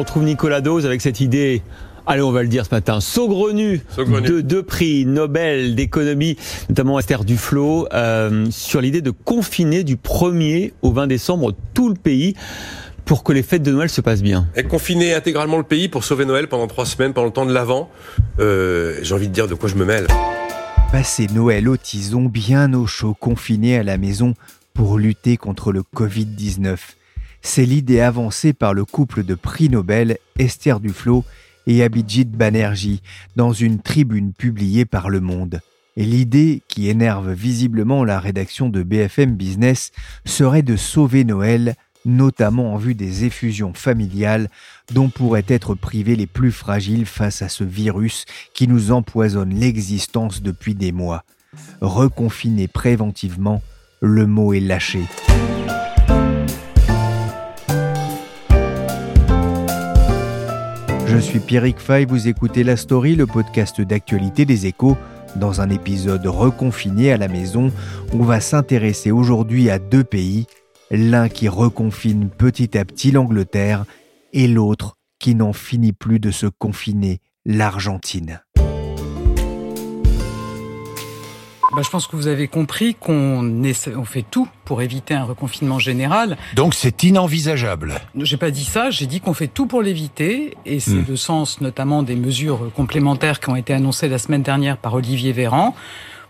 On trouve Nicolas Dose avec cette idée allez, on va le dire ce matin, saugrenue de deux prix Nobel d'économie, notamment Esther Duflo, euh, sur l'idée de confiner du 1er au 20 décembre tout le pays pour que les fêtes de Noël se passent bien. Et confiner intégralement le pays pour sauver Noël pendant trois semaines, pendant le temps de l'Avent, euh, j'ai envie de dire de quoi je me mêle. Passer Noël au tison, bien au chaud, confiné à la maison pour lutter contre le Covid-19 c'est l'idée avancée par le couple de prix Nobel Esther Duflo et Abhijit Banerjee dans une tribune publiée par Le Monde. Et l'idée, qui énerve visiblement la rédaction de BFM Business, serait de sauver Noël, notamment en vue des effusions familiales dont pourraient être privés les plus fragiles face à ce virus qui nous empoisonne l'existence depuis des mois. Reconfiner préventivement, le mot est lâché. Je suis Pierrick Fay, vous écoutez La Story, le podcast d'actualité des échos. Dans un épisode reconfiné à la maison, on va s'intéresser aujourd'hui à deux pays, l'un qui reconfine petit à petit l'Angleterre et l'autre qui n'en finit plus de se confiner, l'Argentine. Bah, je pense que vous avez compris qu'on on fait tout pour éviter un reconfinement général. Donc c'est inenvisageable. J'ai pas dit ça, j'ai dit qu'on fait tout pour l'éviter, et c'est hmm. le sens notamment des mesures complémentaires qui ont été annoncées la semaine dernière par Olivier Véran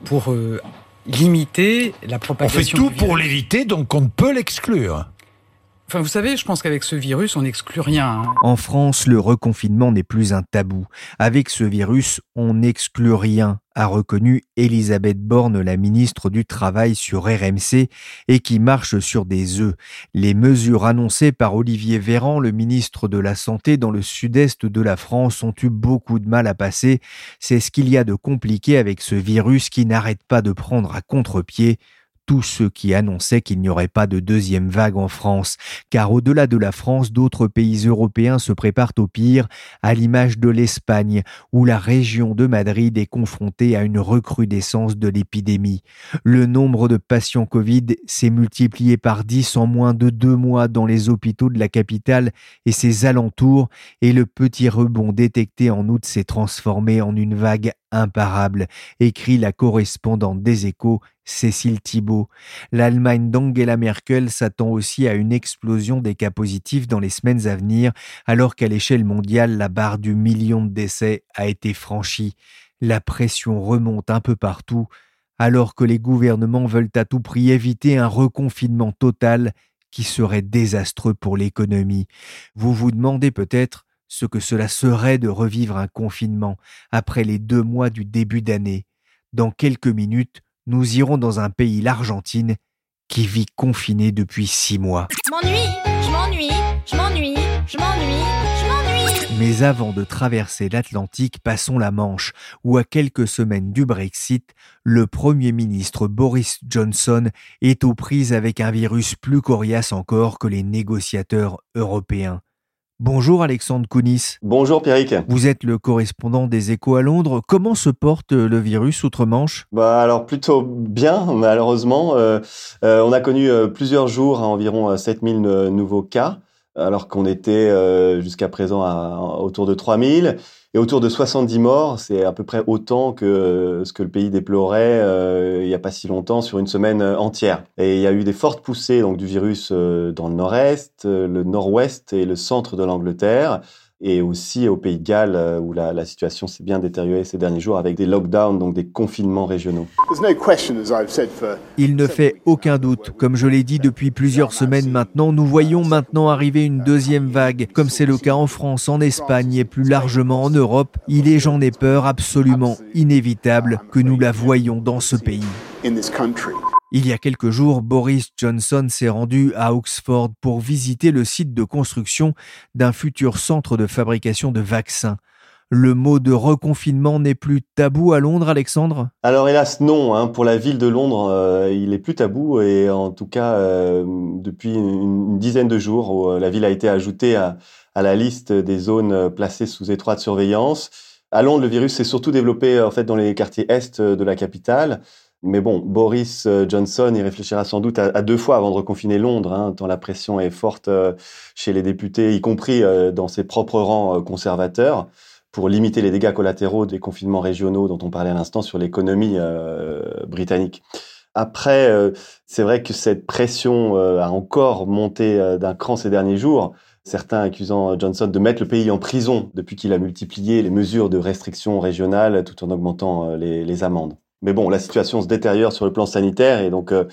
pour euh, limiter la propagation. On fait tout pour l'éviter, donc on ne peut l'exclure. Enfin, vous savez, je pense qu'avec ce virus, on n'exclut rien. Hein. En France, le reconfinement n'est plus un tabou. Avec ce virus, on n'exclut rien, a reconnu Elisabeth Borne, la ministre du Travail sur RMC, et qui marche sur des œufs. Les mesures annoncées par Olivier Véran, le ministre de la Santé dans le sud-est de la France, ont eu beaucoup de mal à passer. C'est ce qu'il y a de compliqué avec ce virus qui n'arrête pas de prendre à contre-pied tous ceux qui annonçaient qu'il n'y aurait pas de deuxième vague en France, car au-delà de la France, d'autres pays européens se préparent au pire, à l'image de l'Espagne, où la région de Madrid est confrontée à une recrudescence de l'épidémie. Le nombre de patients Covid s'est multiplié par dix en moins de deux mois dans les hôpitaux de la capitale et ses alentours, et le petit rebond détecté en août s'est transformé en une vague imparable, écrit la correspondante des échos Cécile Thibault. L'Allemagne d'Angela Merkel s'attend aussi à une explosion des cas positifs dans les semaines à venir, alors qu'à l'échelle mondiale, la barre du million de décès a été franchie. La pression remonte un peu partout, alors que les gouvernements veulent à tout prix éviter un reconfinement total qui serait désastreux pour l'économie. Vous vous demandez peut-être ce que cela serait de revivre un confinement après les deux mois du début d'année. Dans quelques minutes, nous irons dans un pays, l'Argentine, qui vit confiné depuis six mois. Je m'ennuie, je m'ennuie, je m'ennuie, je m'ennuie, je m'ennuie. Mais avant de traverser l'Atlantique, passons la Manche, où à quelques semaines du Brexit, le Premier ministre Boris Johnson est aux prises avec un virus plus coriace encore que les négociateurs européens. Bonjour Alexandre Kounis. Bonjour Pierrick. Vous êtes le correspondant des échos à Londres. Comment se porte le virus outre-Manche? Bah alors plutôt bien malheureusement. Euh, euh, on a connu euh, plusieurs jours à environ 7000 nouveaux cas alors qu'on était jusqu'à présent à, autour de 3000. Et autour de 70 morts, c'est à peu près autant que ce que le pays déplorait il n'y a pas si longtemps sur une semaine entière. Et il y a eu des fortes poussées donc du virus dans le nord-est, le nord-ouest et le centre de l'Angleterre et aussi au Pays de Galles euh, où la, la situation s'est bien détériorée ces derniers jours avec des lockdowns, donc des confinements régionaux. Il ne fait aucun doute. Comme je l'ai dit depuis plusieurs semaines maintenant, nous voyons maintenant arriver une deuxième vague, comme c'est le cas en France, en Espagne et plus largement en Europe. Il est, j'en ai peur, absolument inévitable que nous la voyions dans ce pays. Il y a quelques jours, Boris Johnson s'est rendu à Oxford pour visiter le site de construction d'un futur centre de fabrication de vaccins. Le mot de reconfinement n'est plus tabou à Londres, Alexandre? Alors hélas non, hein. pour la ville de Londres, euh, il est plus tabou et en tout cas euh, depuis une, dizaine de jours, euh, la ville a été ajoutée à, à, la liste des zones placées sous étroite surveillance. À Londres, le virus s'est surtout développé en fait dans les quartiers est de la capitale. Mais bon, Boris euh, Johnson y réfléchira sans doute à, deux fois avant de reconfiner Londres, hein, tant la pression est forte euh, chez les députés, y compris euh, dans ses propres rangs conservateurs, pour limiter les dégâts collatéraux des confinements régionaux dont on parlait à l'instant sur l'économie britannique. Après, c'est vrai que cette pression a encore monté d'un cran ces derniers jours certains accusant Johnson de mettre le pays en prison depuis qu'il a multiplié les mesures de restriction régionales tout en augmentant les amendes. Mais bon, la situation se détériore sur le plan sanitaire et donc euh,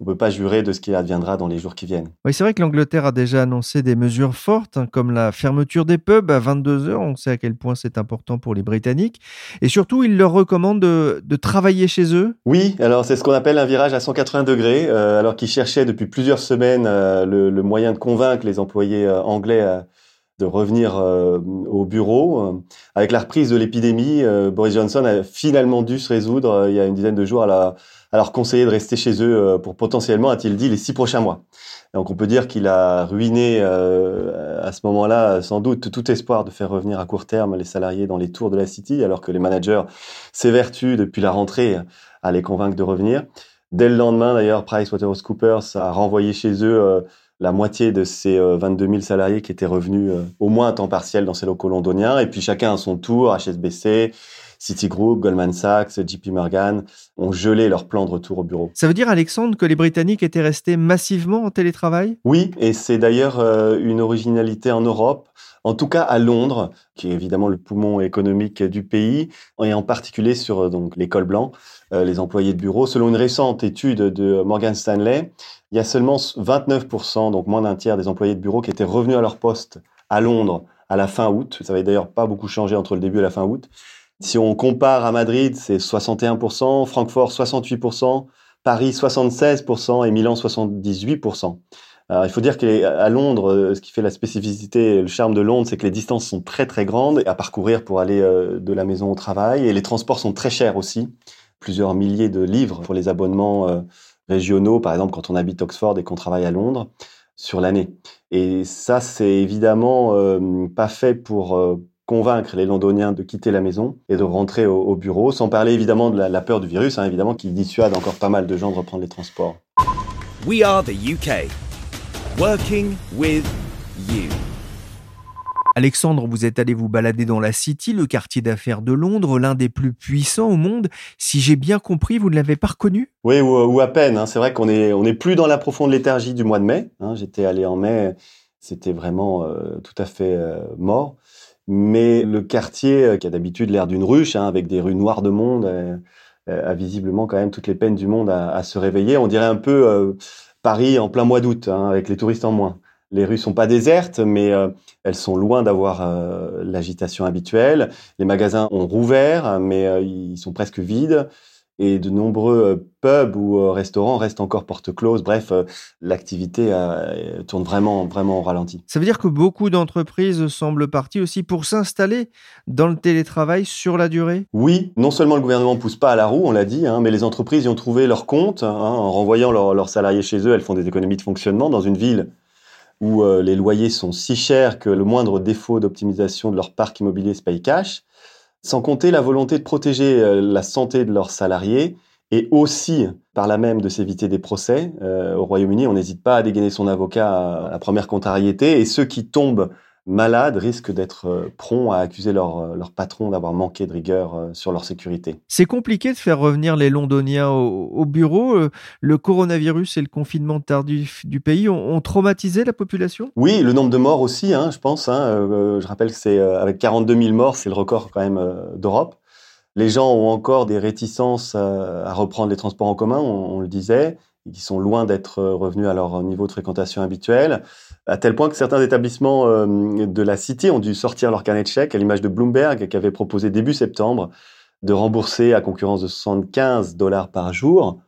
on ne peut pas jurer de ce qui adviendra dans les jours qui viennent. Oui, c'est vrai que l'Angleterre a déjà annoncé des mesures fortes, hein, comme la fermeture des pubs à 22 heures. On sait à quel point c'est important pour les Britanniques. Et surtout, il leur recommande de, travailler chez eux. Oui, alors c'est ce qu'on appelle un virage à 180 degrés, euh, alors qu'ils cherchaient depuis plusieurs semaines euh, le, le, moyen de convaincre les employés anglais à de revenir euh, au bureau. Avec la reprise de l'épidémie, euh, Boris Johnson a finalement dû se résoudre euh, il y a une dizaine de jours à, à, leur conseiller de rester chez eux pour potentiellement, a-t-il dit, les six prochains mois. Donc on peut dire qu'il a ruiné à ce moment-là sans doute tout espoir de faire revenir à court terme les salariés dans les tours de la City, alors que les managers s'évertuent depuis la rentrée à les convaincre de revenir. Dès le lendemain, d'ailleurs, PricewaterhouseCoopers a renvoyé chez eux la moitié de ces 22 euh, 000 salariés qui étaient revenus euh, au moins à temps partiel dans ces locaux londoniens. Et puis chacun à son tour, HSBC, Citigroup, Goldman Sachs, JP Morgan ont gelé leur plan de retour au bureau. Ça veut dire, Alexandre, que les Britanniques étaient restés massivement en télétravail? Oui, et c'est d'ailleurs euh, une originalité en Europe, en tout cas à Londres, qui est évidemment le poumon économique du pays, et en particulier sur donc l'école blanc, les employés de bureau. Selon une récente étude de Morgan Stanley, il y a seulement 29%, donc moins d'un tiers des employés de bureau qui étaient revenus à leur poste à Londres à la fin août. Ça n'avait d'ailleurs pas beaucoup changé entre le début et la fin août. Si on compare à Madrid, c'est 61%, Francfort 68%, Paris 76% et Milan 78%. Alors, il faut dire qu'à Londres, euh, ce qui fait la spécificité, le charme de Londres, c'est que les distances sont très très grandes à parcourir pour aller euh, de la maison au travail et les transports sont très chers aussi. Plusieurs milliers de livres pour les abonnements euh, régionaux, par exemple quand on habite Oxford et qu'on travaille à Londres, sur l'année. Et ça, c'est évidemment euh, pas fait pour euh, convaincre les Londoniens de quitter la maison et de rentrer au, bureau, sans parler évidemment de la, peur du virus, hein, évidemment, qui dissuade encore pas mal de gens de reprendre les transports. We are the UK. Working with you. Alexandre, vous êtes allé vous balader dans la City, le quartier d'affaires de Londres, l'un des plus puissants au monde. Si j'ai bien compris, vous ne l'avez pas reconnu? Oui, ou, à peine. Hein. C'est vrai qu'on est, on est plus dans la profonde léthargie du mois de mai. Hein. J'étais allé en mai, c'était vraiment euh, tout à fait euh, mort. Mais le quartier, euh, qui a d'habitude l'air d'une ruche, hein, avec des rues noires de monde, a visiblement quand même toutes les peines du monde à, se réveiller. On dirait un peu Paris en plein mois d'août, avec les touristes en moins les rues sont pas désertes, mais euh, elles sont loin d'avoir euh, l'agitation habituelle. Les magasins ont rouvert, mais euh, ils sont presque vides. Et de nombreux pubs ou restaurants restent encore porte close. Bref, l'activité tourne vraiment, vraiment au ralenti. Ça veut dire que beaucoup d'entreprises semblent parties aussi pour s'installer dans le télétravail sur la durée? Oui, non seulement le gouvernement pousse pas à la roue, on l'a dit, hein, mais les entreprises y ont trouvé leur compte. Hein, en renvoyant leurs salariés chez eux, elles font des économies de fonctionnement dans une ville où euh, les loyers sont si chers que le moindre défaut d'optimisation de leur parc immobilier se paye cash, sans compter la volonté de protéger euh, la santé de leurs salariés et aussi par là même de s'éviter des procès. Euh, au Royaume-Uni, on n'hésite pas à dégainer son avocat à la première contrariété et ceux qui tombent malades risquent d'être euh, prompts à accuser leur, euh, leur patron d'avoir manqué de rigueur euh, sur leur sécurité. C'est compliqué de faire revenir les Londoniens au, bureau. Le coronavirus et le confinement tardif du pays ont, traumatisé la population? Oui, le nombre de morts aussi, hein, je pense. Hein, je rappelle que c'est avec 42 000 morts, c'est le record quand même d'Europe. Les gens ont encore des réticences à, reprendre les transports en commun, on, on le disait, qui sont loin d'être revenus à leur niveau de fréquentation habituel à tel point que certains établissements euh, de la City ont dû sortir leur carnet de chèques, à l'image de Bloomberg, qui avait proposé début septembre de rembourser à concurrence de 75 dollars par jour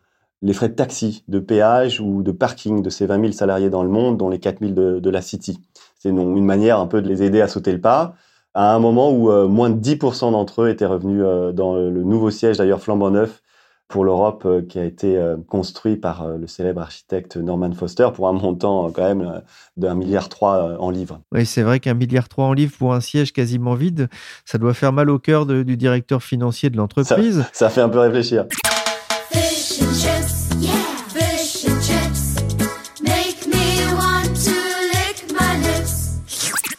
les frais de taxi, de péage ou de parking de ces 20 000 salariés dans le monde, dont les 4 000 de, la City. C'est une manière un peu de les aider à sauter le pas, à un moment où euh, moins de 10% d'entre eux étaient revenus euh, dans le nouveau siège, d'ailleurs flambant neuf, pour l'Europe euh, qui a été euh, construit par euh, le célèbre architecte Norman Foster pour un montant quand même d'un milliard trois en livres. Oui, c'est vrai qu'un milliard trois en livres pour un siège quasiment vide, ça doit faire mal au cœur du directeur financier de l'entreprise. Ça, ça fait un peu réfléchir.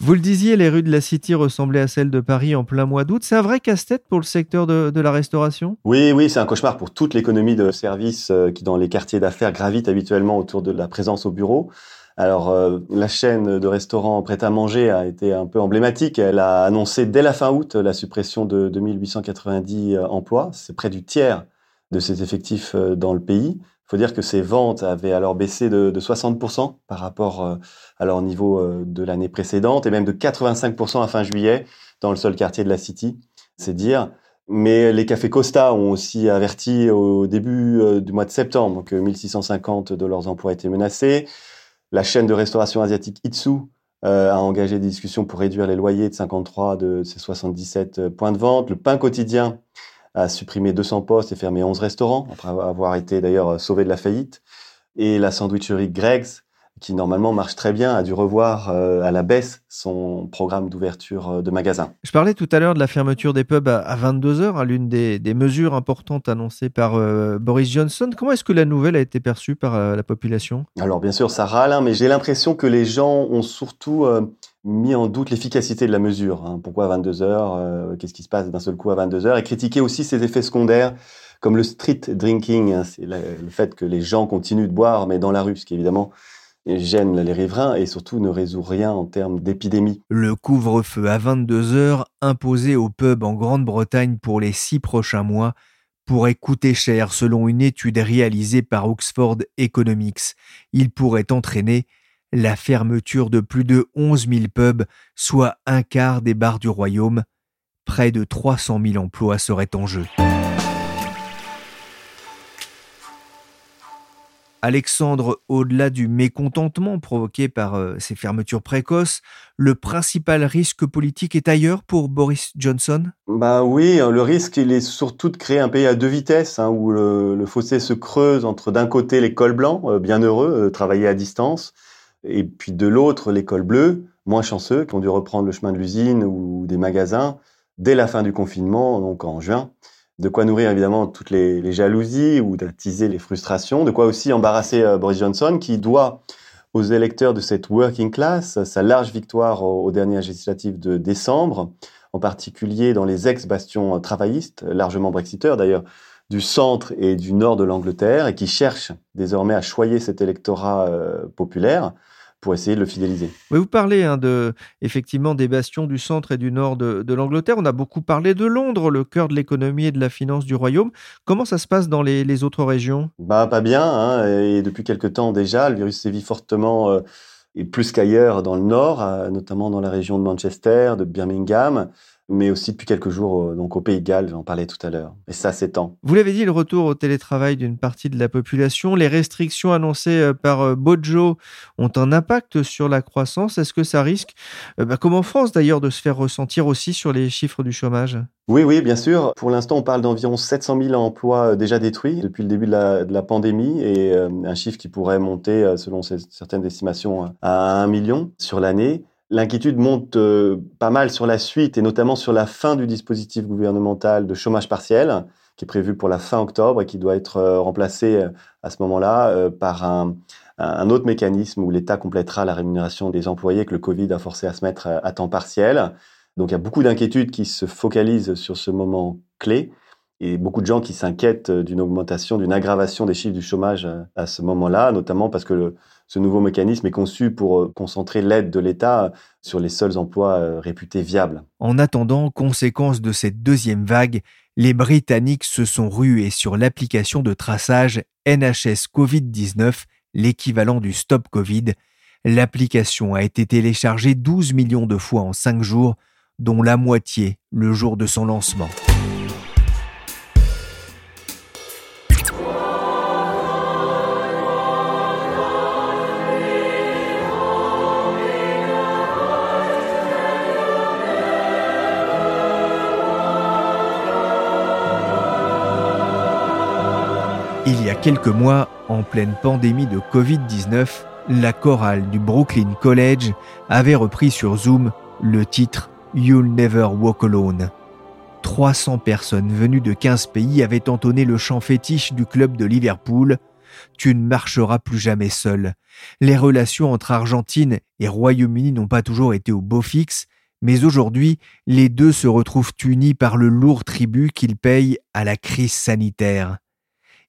Vous le disiez, les rues de la City ressemblaient à celles de Paris en plein mois d'août. C'est un vrai casse-tête pour le secteur de, la restauration? Oui, oui, c'est un cauchemar pour toute l'économie de services euh, qui, dans les quartiers d'affaires, gravite habituellement autour de la présence au bureau. Alors, euh, la chaîne de restaurants prêt-à-manger a été un peu emblématique. Elle a annoncé dès la fin août la suppression de 2890 euh, emplois. C'est près du tiers de ses effectifs dans le pays. Il faut dire que ces ventes avaient alors baissé de, 60% par rapport euh, à leur niveau euh, de l'année précédente et même de 85% à fin juillet dans le seul quartier de la City. C'est dire. Mais les cafés Costa ont aussi averti au début euh, du mois de septembre que 1650 de leurs emplois étaient menacés. La chaîne de restauration asiatique Itsu a engagé des discussions pour réduire les loyers de 53 de ses 77 points de vente. Le pain quotidien a supprimé 200 postes et fermé 11 restaurants, après avoir été d'ailleurs sauvé de la faillite. Et la sandwicherie Greg's, qui normalement marche très bien, a dû revoir euh, à la baisse son programme d'ouverture euh, de magasins. Je parlais tout à l'heure de la fermeture des pubs à 22 heures, à l'une des, mesures importantes annoncées par euh, Boris Johnson. Comment est-ce que la nouvelle a été perçue par la population? Alors bien sûr, ça râle, hein, mais j'ai l'impression que les gens ont surtout mis en doute l'efficacité de la mesure. Hein. Pourquoi à 22 heures euh, Qu'est-ce qui se passe d'un seul coup à 22 heures? Et critiquer aussi ses effets secondaires, comme le street drinking, hein. c'est le fait que les gens continuent de boire, mais dans la rue, ce qui évidemment gêne les riverains et surtout ne résout rien en termes d'épidémie. Le couvre-feu à 22 heures, imposé aux pubs en Grande-Bretagne pour les six prochains mois, pourrait coûter cher selon une étude réalisée par Oxford Economics. Il pourrait entraîner la fermeture de plus de 11 000 pubs, soit un quart des bars du royaume. Près de 300 000 emplois seraient en jeu. Alexandre, au-delà du mécontentement provoqué par euh, ces fermetures précoces, le principal risque politique est ailleurs pour Boris Johnson? Bah oui, le risque il est surtout de créer un pays à deux vitesses, hein, où le, fossé se creuse entre d'un côté les cols blancs, euh, bien heureux, euh, à distance, et puis de l'autre, l'école bleue, moins chanceux, qui ont dû reprendre le chemin de l'usine ou des magasins dès la fin du confinement, donc en juin. De quoi nourrir évidemment toutes les, jalousies ou d'attiser les frustrations. De quoi aussi embarrasser euh, Boris Johnson, qui doit aux électeurs de cette working class sa large victoire aux, dernières législatives de décembre, en particulier dans les ex-bastions travaillistes, largement brexiteurs d'ailleurs, du centre et du nord de l'Angleterre, et qui cherche désormais à choyer cet électorat euh, populaire pour essayer de le fidéliser. vous parlez hein, de, effectivement des bastions du centre et du nord de, l'Angleterre. On a beaucoup parlé de Londres, le cœur de l'économie et de la finance du royaume. Comment ça se passe dans les, autres régions? Bah pas bien. Hein, et depuis quelque temps déjà, le virus sévit fortement euh, et plus qu'ailleurs dans le nord, notamment dans la région de Manchester, de Birmingham mais aussi depuis quelques jours donc au Pays de Galles, j'en parlais tout à l'heure. Et ça s'étend. Vous l'avez dit, le retour au télétravail d'une partie de la population, les restrictions annoncées euh, par euh, Bojo ont un impact sur la croissance. Est-ce que ça risque, euh, bah, comme en France d'ailleurs, de se faire ressentir aussi sur les chiffres du chômage? Oui, oui, bien sûr. Pour l'instant, on parle d'environ 700 000 emplois déjà détruits depuis le début de la, pandémie et un chiffre qui pourrait monter, selon certaines estimations, à 1 million sur l'année. L'inquiétude monte euh, pas mal sur la suite et notamment sur la fin du dispositif gouvernemental de chômage partiel qui est prévu pour la fin octobre et qui doit être remplacé à ce moment-là par un, un autre mécanisme où l'État complétera la rémunération des employés que le Covid a forcé à se mettre à temps partiel. Donc il y a beaucoup d'inquiétudes qui se focalisent sur ce moment clé et beaucoup de gens qui s'inquiètent d'une augmentation, d'une aggravation des chiffres du chômage à ce moment-là, notamment parce que ce nouveau mécanisme est conçu pour concentrer l'aide de l'État sur les seuls emplois réputés viables. En attendant, conséquence de cette deuxième vague, les Britanniques se sont rués sur l'application de traçage NHS Covid-19 l'équivalent du Stop Covid. L'application a été téléchargée 12 millions de fois en 5 jours, dont la moitié le jour de son lancement. Il y a quelques mois, en pleine pandémie de Covid-19, la chorale du Brooklyn College avait repris sur Zoom le titre You'll Never Walk Alone. 300 personnes venues de 15 pays avaient entonné le chant fétiche du club de Liverpool Tu ne marcheras plus jamais seul. Les relations entre Argentine et Royaume-Uni n'ont pas toujours été au beau fixe, mais aujourd'hui, les deux se retrouvent unis par le lourd tribut qu'ils payent à la crise sanitaire.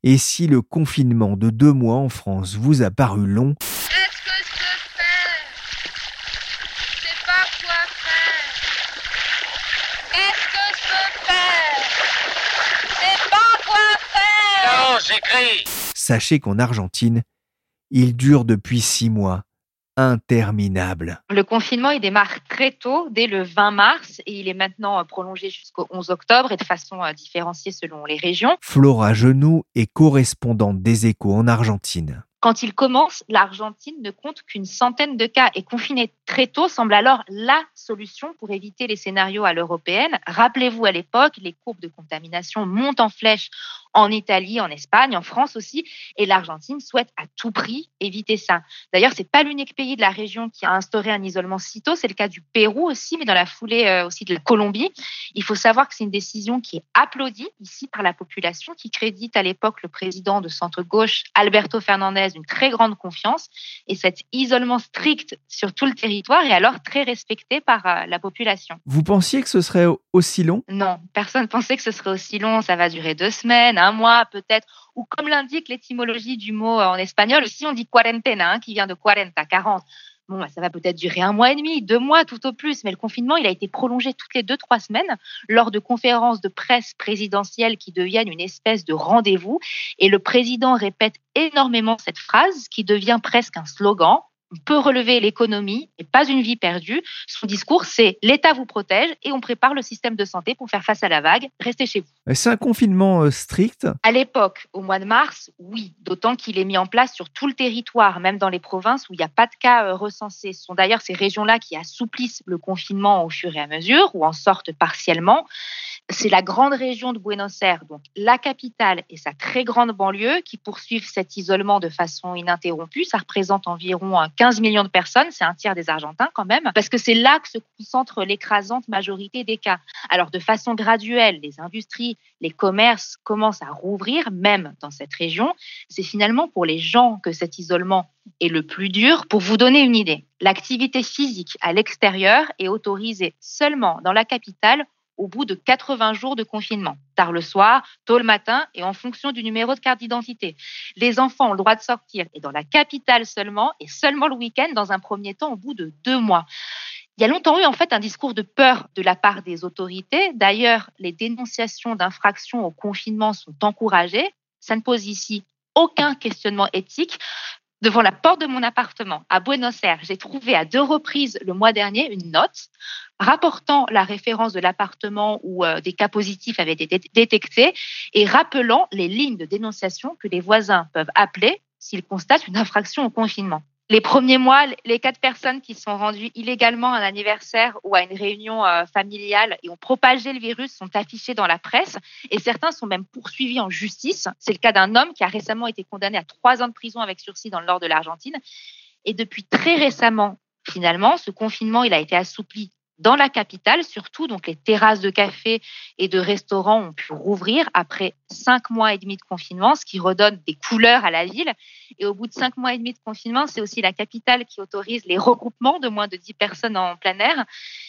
Et si le confinement de deux mois en France vous a paru long, sachez qu'en Argentine, il dure depuis six mois, interminable. Le confinement, il démarre très tôt, dès le 20 mars, et il est maintenant euh, prolongé jusqu'au 11 octobre et de façon euh, différenciée selon les régions. Flora Genoux est correspondante des échos en Argentine. Quand il commence, l'Argentine ne compte qu'une centaine de cas et confiner très tôt semble alors la solution pour éviter les scénarios à l'européenne. Rappelez-vous à l'époque, les courbes de contamination montent en flèche en Italie, en Espagne, en France aussi, et l'Argentine souhaite à tout prix éviter ça. D'ailleurs, c'est pas l'unique pays de la région qui a instauré un isolement si tôt, c'est le cas du Pérou aussi, mais dans la foulée euh, aussi de la Colombie. Il faut savoir que c'est une décision qui est applaudie ici par la population, qui crédite à l'époque le président de centre-gauche, Alberto Fernandez, une très grande confiance, et cet isolement strict sur tout le territoire est alors très respecté par euh, la population. Vous pensiez que ce serait aussi long? Non, personne pensait que ce serait aussi long, ça va durer deux semaines, un mois peut-être, ou comme l'indique l'étymologie du mot en espagnol, ici on dit cuarentena, hein, qui vient de 40, 40. Bon, bah, ça va peut-être durer un mois et demi, deux mois tout au plus, mais le confinement, il a été prolongé toutes les deux, trois semaines lors de conférences de presse présidentielles qui deviennent une espèce de rendez-vous. Et le président répète énormément cette phrase qui devient presque un slogan. On peut relever l'économie et pas une vie perdue. Son discours, c'est l'État vous protège et on prépare le système de santé pour faire face à la vague. Restez chez vous. C'est un confinement euh, strict À l'époque, au mois de mars, oui, d'autant qu'il est mis en place sur tout le territoire, même dans les provinces où il n'y a pas de cas euh, recensés. Ce sont d'ailleurs ces régions-là qui assouplissent le confinement au fur et à mesure ou en sortent partiellement. C'est la grande région de Buenos Aires, donc la capitale et sa très grande banlieue, qui poursuivent cet isolement de façon ininterrompue. Ça représente environ 15 millions de personnes, c'est un tiers des Argentins quand même, parce que c'est là que se concentre l'écrasante majorité des cas. Alors de façon graduelle, les industries, les commerces commencent à rouvrir, même dans cette région. C'est finalement pour les gens que cet isolement est le plus dur. Pour vous donner une idée, l'activité physique à l'extérieur est autorisée seulement dans la capitale au bout de 80 jours de confinement, tard le soir, tôt le matin et en fonction du numéro de carte d'identité. Les enfants ont le droit de sortir et dans la capitale seulement et seulement le week-end dans un premier temps au bout de deux mois. Il y a longtemps eu en fait un discours de peur de la part des autorités. D'ailleurs, les dénonciations d'infractions au confinement sont encouragées. Ça ne pose ici aucun questionnement éthique. Devant la porte de mon appartement à Buenos Aires, j'ai trouvé à deux reprises le mois dernier une note rapportant la référence de l'appartement où euh, des cas positifs avaient été détectés et rappelant les lignes de dénonciation que les voisins peuvent appeler s'ils constatent une infraction au confinement. Les premiers mois, les quatre personnes qui sont rendues illégalement à un anniversaire ou à une réunion euh, familiale et ont propagé le virus sont affichés dans la presse et certains sont même poursuivis en justice. C'est le cas d'un homme qui a récemment été condamné à trois ans de prison avec sursis dans le nord de l'Argentine. Et depuis très récemment, finalement, ce confinement, il a été assoupli dans la capitale surtout. Donc les terrasses de café et de restaurants ont pu rouvrir après cinq mois et demi de confinement, ce qui redonne des couleurs à la ville. Et au bout de cinq mois et demi de confinement, c'est aussi la capitale qui autorise les regroupements de moins de dix personnes en plein air.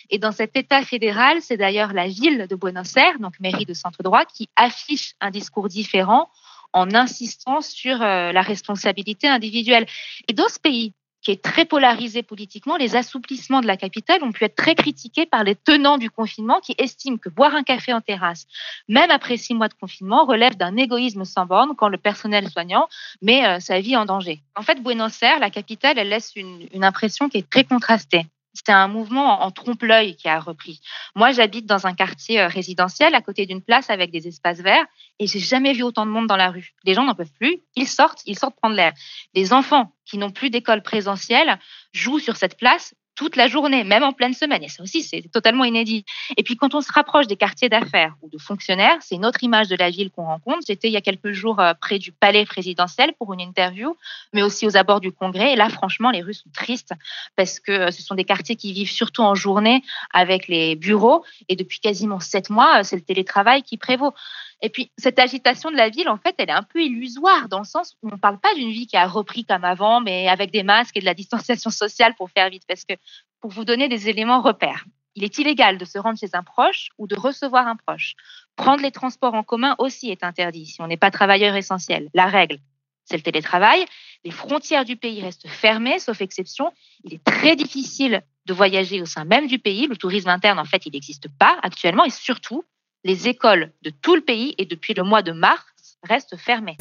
Et dans cet État fédéral, c'est d'ailleurs la ville de Buenos Aires, donc mairie de centre droit, qui affiche un discours différent en insistant sur euh, la responsabilité individuelle. Et dans ce pays, qui est très polarisé politiquement, les assouplissements de la capitale ont pu être très critiqués par les tenants du confinement qui estiment que boire un café en terrasse, même après six mois de confinement, relève d'un égoïsme sans borne quand le personnel soignant met euh, sa vie en danger. En fait, Buenos Aires, la capitale, elle laisse une impression qui est très contrastée. C'était un mouvement en trompe-l'œil qui a repris. Moi, j'habite dans un quartier euh, résidentiel à côté d'une place avec des espaces verts et j'ai jamais vu autant de monde dans la rue. Les gens n'en peuvent plus, ils sortent, ils sortent prendre l'air. Les enfants qui n'ont plus d'école présentielle jouent sur cette place toute la journée, même en pleine semaine. Et ça aussi, c'est totalement inédit. Et puis, quand on se rapproche des quartiers d'affaires ou de fonctionnaires, c'est une autre image de la ville qu'on rencontre. J'étais il y a quelques jours euh, près du palais présidentiel pour une interview, mais aussi aux abords du Congrès. Et là, franchement, les rues sont tristes parce que euh, ce sont des quartiers qui vivent surtout en journée avec les bureaux. Et depuis quasiment sept mois, euh, c'est le télétravail qui prévaut. Et puis, cette agitation de la ville, en fait, elle est un peu illusoire dans le sens où on ne parle pas d'une vie qui a repris comme avant, mais avec des masques et de la distanciation sociale pour faire vite. Parce que, pour vous donner des éléments repères, il est illégal de se rendre chez un proche ou de recevoir un proche. Prendre les transports en commun aussi est interdit si on n'est pas travailleur essentiel. La règle, c'est le télétravail. Les frontières du pays restent fermées, sauf exception. Il est très difficile de voyager au sein même du pays. Le tourisme interne, en fait, il n'existe pas actuellement. Et surtout, les écoles de tout le pays et depuis le mois de mars restent fermées.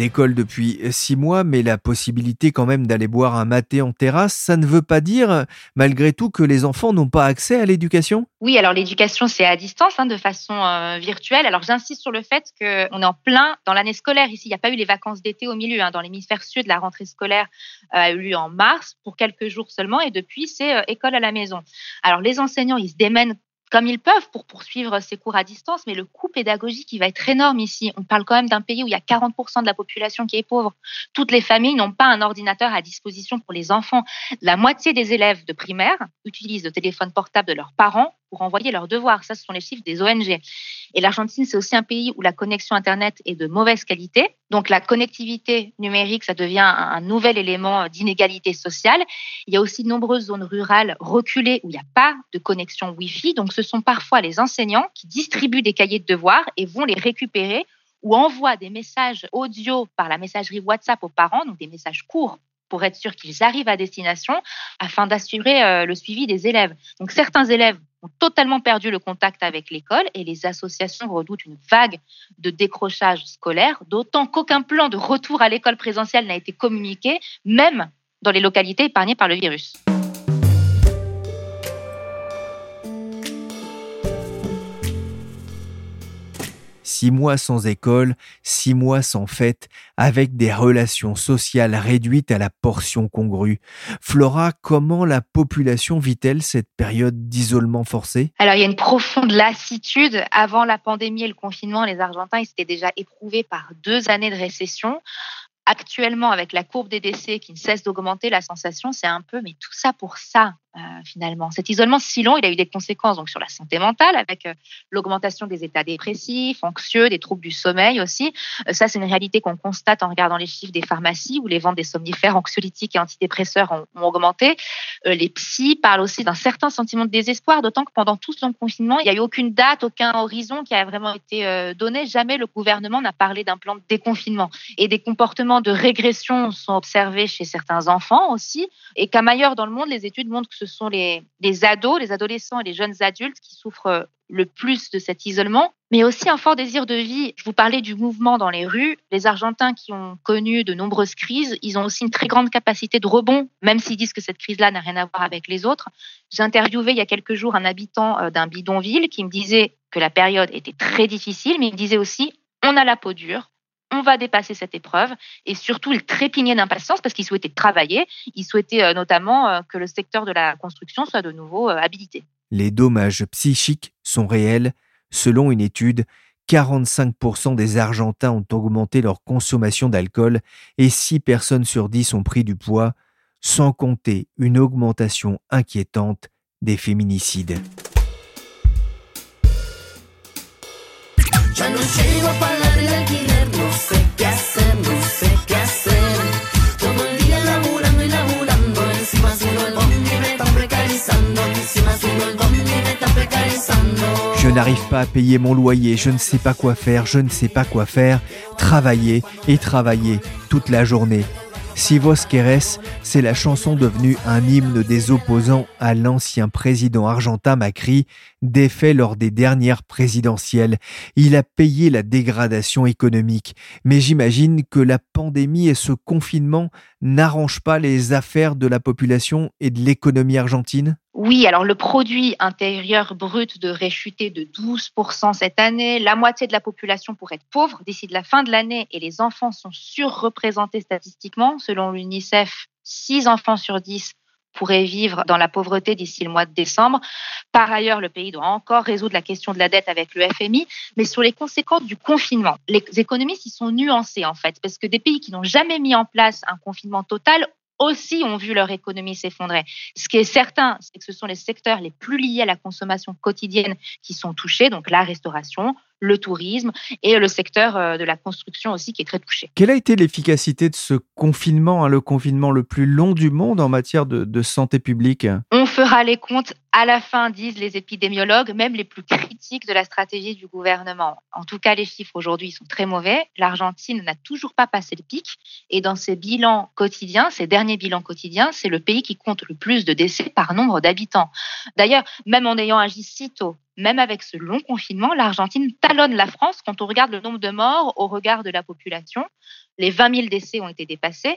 D'école depuis six mois, mais la possibilité quand même d'aller boire un maté en terrasse, ça ne veut pas dire, malgré tout, que les enfants n'ont pas accès à l'éducation? Oui, alors l'éducation, c'est à distance, hein, de façon euh, virtuelle. Alors j'insiste sur le fait qu'on est en plein dans l'année scolaire ici. Il n'y a pas eu les vacances d'été au milieu. Hein. Dans l'hémisphère sud, la rentrée scolaire euh, a eu lieu en mars pour quelques jours seulement et depuis, c'est euh, école à la maison. Alors les enseignants, ils se démènent comme ils peuvent pour poursuivre ces cours à distance, mais le coût pédagogique, il va être énorme ici. On parle quand même d'un pays où il y a 40% de la population qui est pauvre. Toutes les familles n'ont pas un ordinateur à disposition pour les enfants. La moitié des élèves de primaire utilisent le téléphone portable de leurs parents pour envoyer leurs devoirs. Ça, ce sont les chiffres des ONG. Et l'Argentine, c'est aussi un pays où la connexion Internet est de mauvaise qualité. Donc la connectivité numérique, ça devient un nouvel élément d'inégalité sociale. Il y a aussi de nombreuses zones rurales reculées où il n'y a pas de connexion Wi-Fi. Donc ce sont parfois les enseignants qui distribuent des cahiers de devoirs et vont les récupérer ou envoient des messages audio par la messagerie WhatsApp aux parents, donc des messages courts pour être sûr qu'ils arrivent à destination afin d'assurer euh, le suivi des élèves. Donc certains élèves ont totalement perdu le contact avec l'école et les associations redoutent une vague de décrochage scolaire, d'autant qu'aucun plan de retour à l'école présentielle n'a été communiqué, même dans les localités épargnées par le virus. Six mois sans école, six mois sans fête, avec des relations sociales réduites à la portion congrue. Flora, comment la population vit-elle cette période d'isolement forcé? Alors, il y a une profonde lassitude. Avant la pandémie et le confinement, les Argentins étaient déjà éprouvés par deux années de récession. Actuellement, avec la courbe des décès qui ne cesse d'augmenter, la sensation, c'est un peu, mais tout ça pour ça. Euh, finalement. Cet isolement si long, il a eu des conséquences donc sur la santé mentale, avec euh, l'augmentation des états dépressifs, anxieux, des troubles du sommeil aussi. Euh, ça, c'est une réalité qu'on constate en regardant les chiffres des pharmacies où les ventes des somnifères, anxiolytiques et antidépresseurs ont, ont augmenté. les psys parlent aussi d'un certain sentiment de désespoir, d'autant que pendant tout ce long confinement, il n'y a eu aucune date, aucun horizon qui a vraiment été donné. Jamais le gouvernement n'a parlé d'un plan de déconfinement. Et des comportements de régression sont observés chez certains enfants aussi. Et comme ailleurs dans le monde, les études montrent que ce sont les, ados, les adolescents et les jeunes adultes qui souffrent le plus de cet isolement, mais aussi un fort désir de vie. Je vous parlais du mouvement dans les rues. Les Argentins qui ont connu de nombreuses crises, ils ont aussi une très grande capacité de rebond, même s'ils disent que cette crise-là n'a rien à voir avec les autres. J'ai interviewé il y a quelques jours un habitant euh, d'un bidonville qui me disait que la période était très difficile, mais il me disait aussi on a la peau dure, on va dépasser cette épreuve. Et surtout, il trépignait d'impatience parce qu'il souhaitait travailler. Il souhaitait euh, notamment euh, que le secteur de la construction soit de nouveau euh, habilité. Les dommages psychiques sont réels. Selon une étude, 45% des Argentins ont augmenté leur consommation d'alcool et 6 personnes sur 10 ont pris du poids, sans compter une augmentation inquiétante des féminicides. Je n'arrive pas à payer mon loyer, je ne sais pas quoi faire, je ne sais pas quoi faire, travailler et travailler toute la journée. Si vos querés, c'est la chanson devenue un hymne des opposants à l'ancien président argentin Macri, défait lors des dernières présidentielles. Il a payé la dégradation économique. Mais j'imagine que la pandémie et ce confinement n'arrangent pas les affaires de la population et de l'économie argentine? Oui, alors le produit intérieur brut devrait chuter de 12% cette année. La moitié de la population pourrait être pauvre d'ici de la fin de l'année et les enfants sont surreprésentés statistiquement. Selon l'UNICEF, 6 enfants sur 10 pourraient vivre dans la pauvreté d'ici le mois de décembre. Par ailleurs, le pays doit encore résoudre la question de la dette avec le FMI, mais sur les conséquences du confinement. Les économistes y sont nuancés en fait, parce que des pays qui n'ont jamais mis en place un confinement total aussi ont vu leur économie s'effondrer. Ce qui est certain, c'est que ce sont les secteurs les plus liés à la consommation quotidienne qui sont touchés, donc la restauration, le tourisme et le secteur euh, de la construction aussi qui est très touché. Quelle a été l'efficacité de ce confinement, hein, le confinement le plus long du monde en matière de, de santé publique? On fera les comptes à la fin, disent les épidémiologues, même les plus critiques de la stratégie du gouvernement. En tout cas, les chiffres aujourd'hui sont très mauvais. L'Argentine n'a toujours pas passé le pic et dans ses bilans quotidiens, ses derniers bilans quotidiens, c'est le pays qui compte le plus de décès par nombre d'habitants. D'ailleurs, même en ayant agi si tôt même avec ce long confinement, l'Argentine talonne la France quand on regarde le nombre de morts au regard de la population. Les 20 000 décès ont été dépassés.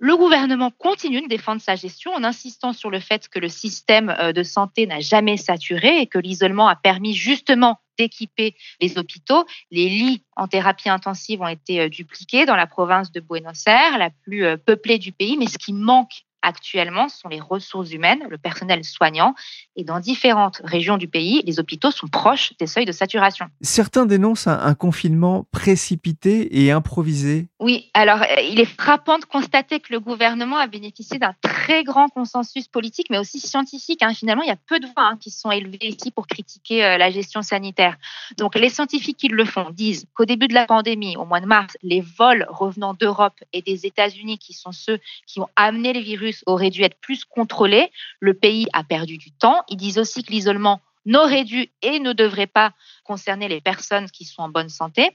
Le gouvernement continue de défendre sa gestion en insistant sur le fait que le système euh, de santé n'a jamais saturé et que l'isolement a permis justement d'équiper les hôpitaux. Les lits en thérapie intensive ont été euh, dupliqués dans la province de Buenos Aires, la plus euh, peuplée du pays, mais ce qui manque actuellement sont les ressources humaines, le personnel soignant. Et dans différentes régions du pays, les hôpitaux sont proches des seuils de saturation. Certains dénoncent un, confinement précipité et improvisé. Oui, alors euh, il est frappant de constater que le gouvernement a bénéficié d'un très grand consensus politique, mais aussi scientifique. Hein. Finalement, il y a peu de voix hein, qui sont élevées ici pour critiquer euh, la gestion sanitaire. Donc les scientifiques qui le font disent qu'au début de la pandémie, au mois de mars, les vols revenant d'Europe et des États-Unis, qui sont ceux qui ont amené les virus aurait dû être plus contrôlé. Le pays a perdu du temps. Ils disent aussi que l'isolement n'aurait dû et ne devrait pas concerner les personnes qui sont en bonne santé.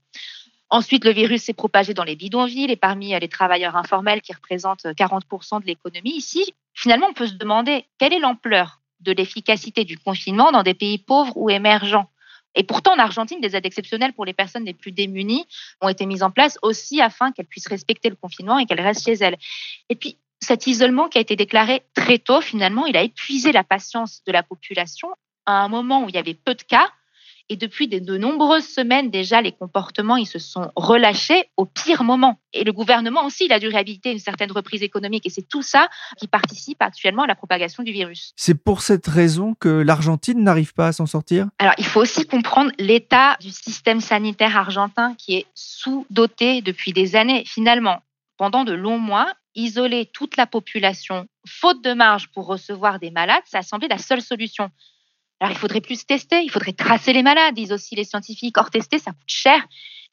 Ensuite, le virus s'est propagé dans les bidonvilles et parmi les travailleurs informels qui représentent 40% de l'économie. Ici, finalement, on peut se demander quelle est l'ampleur de l'efficacité du confinement dans des pays pauvres ou émergents. Et pourtant, en Argentine, des aides exceptionnelles pour les personnes les plus démunies ont été mises en place aussi afin qu'elles puissent respecter le confinement et qu'elles restent chez elles. Et puis, cet isolement qui a été déclaré très tôt, finalement, il a épuisé la patience de la population à un moment où il y avait peu de cas. Et depuis de nombreuses semaines déjà, les comportements ils se sont relâchés au pire moment. Et le gouvernement aussi, il a dû réhabiliter une certaine reprise économique. Et c'est tout ça qui participe actuellement à la propagation du virus. C'est pour cette raison que l'Argentine n'arrive pas à s'en sortir? Alors, il faut aussi comprendre l'état du système sanitaire argentin qui est sous-doté depuis des années. Finalement, pendant de longs mois, isoler toute la population, faute de marge pour recevoir des malades, ça a semblé la seule solution. Alors il faudrait plus tester, il faudrait tracer les malades, disent aussi les scientifiques. Or, tester, ça coûte cher.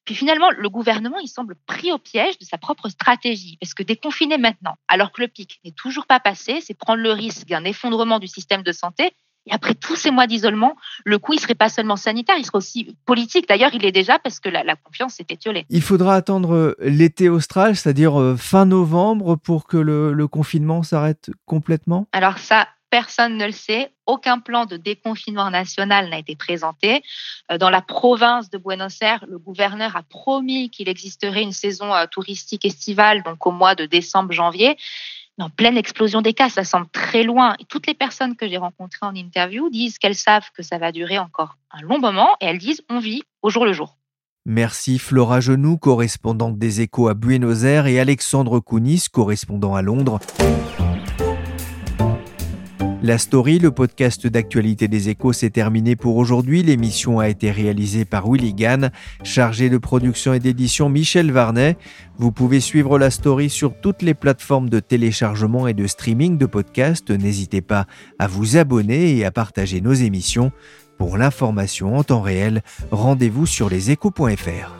Puis finalement, le gouvernement, il semble pris au piège de sa propre stratégie. Parce que déconfiner maintenant, alors que le pic n'est toujours pas passé, c'est prendre le risque d'un effondrement du système de santé et après tous ces mois d'isolement, le coût, il serait pas seulement sanitaire, il serait aussi politique. D'ailleurs, il est déjà parce que la, confiance s'est étiolée. Il faudra attendre euh, l'été austral, c'est-à-dire euh, fin novembre, pour que le, confinement s'arrête complètement? Alors ça, personne ne le sait. Aucun plan de déconfinement national n'a été présenté. Euh, dans la province de Buenos Aires, le gouverneur a promis qu'il existerait une saison touristique estivale, donc au mois de décembre-janvier en pleine explosion des cas, ça semble très loin. Et toutes les personnes que j'ai rencontrées en interview disent qu'elles savent que ça va durer encore un long moment et elles disent on vit au jour le jour. Merci Flora Genoux, correspondante des Échos à Buenos Aires, et Alexandre Kounis, correspondant à Londres. La story, le podcast d'actualité des échos, s'est terminé pour aujourd'hui. L'émission a été réalisée par Willy Gann, chargé de production et d'édition Michel Varnet. Vous pouvez suivre la story sur toutes les plateformes de téléchargement et de streaming de podcasts. N'hésitez pas à vous abonner et à partager nos émissions. Pour l'information en temps réel, rendez-vous sur leséchos.fr.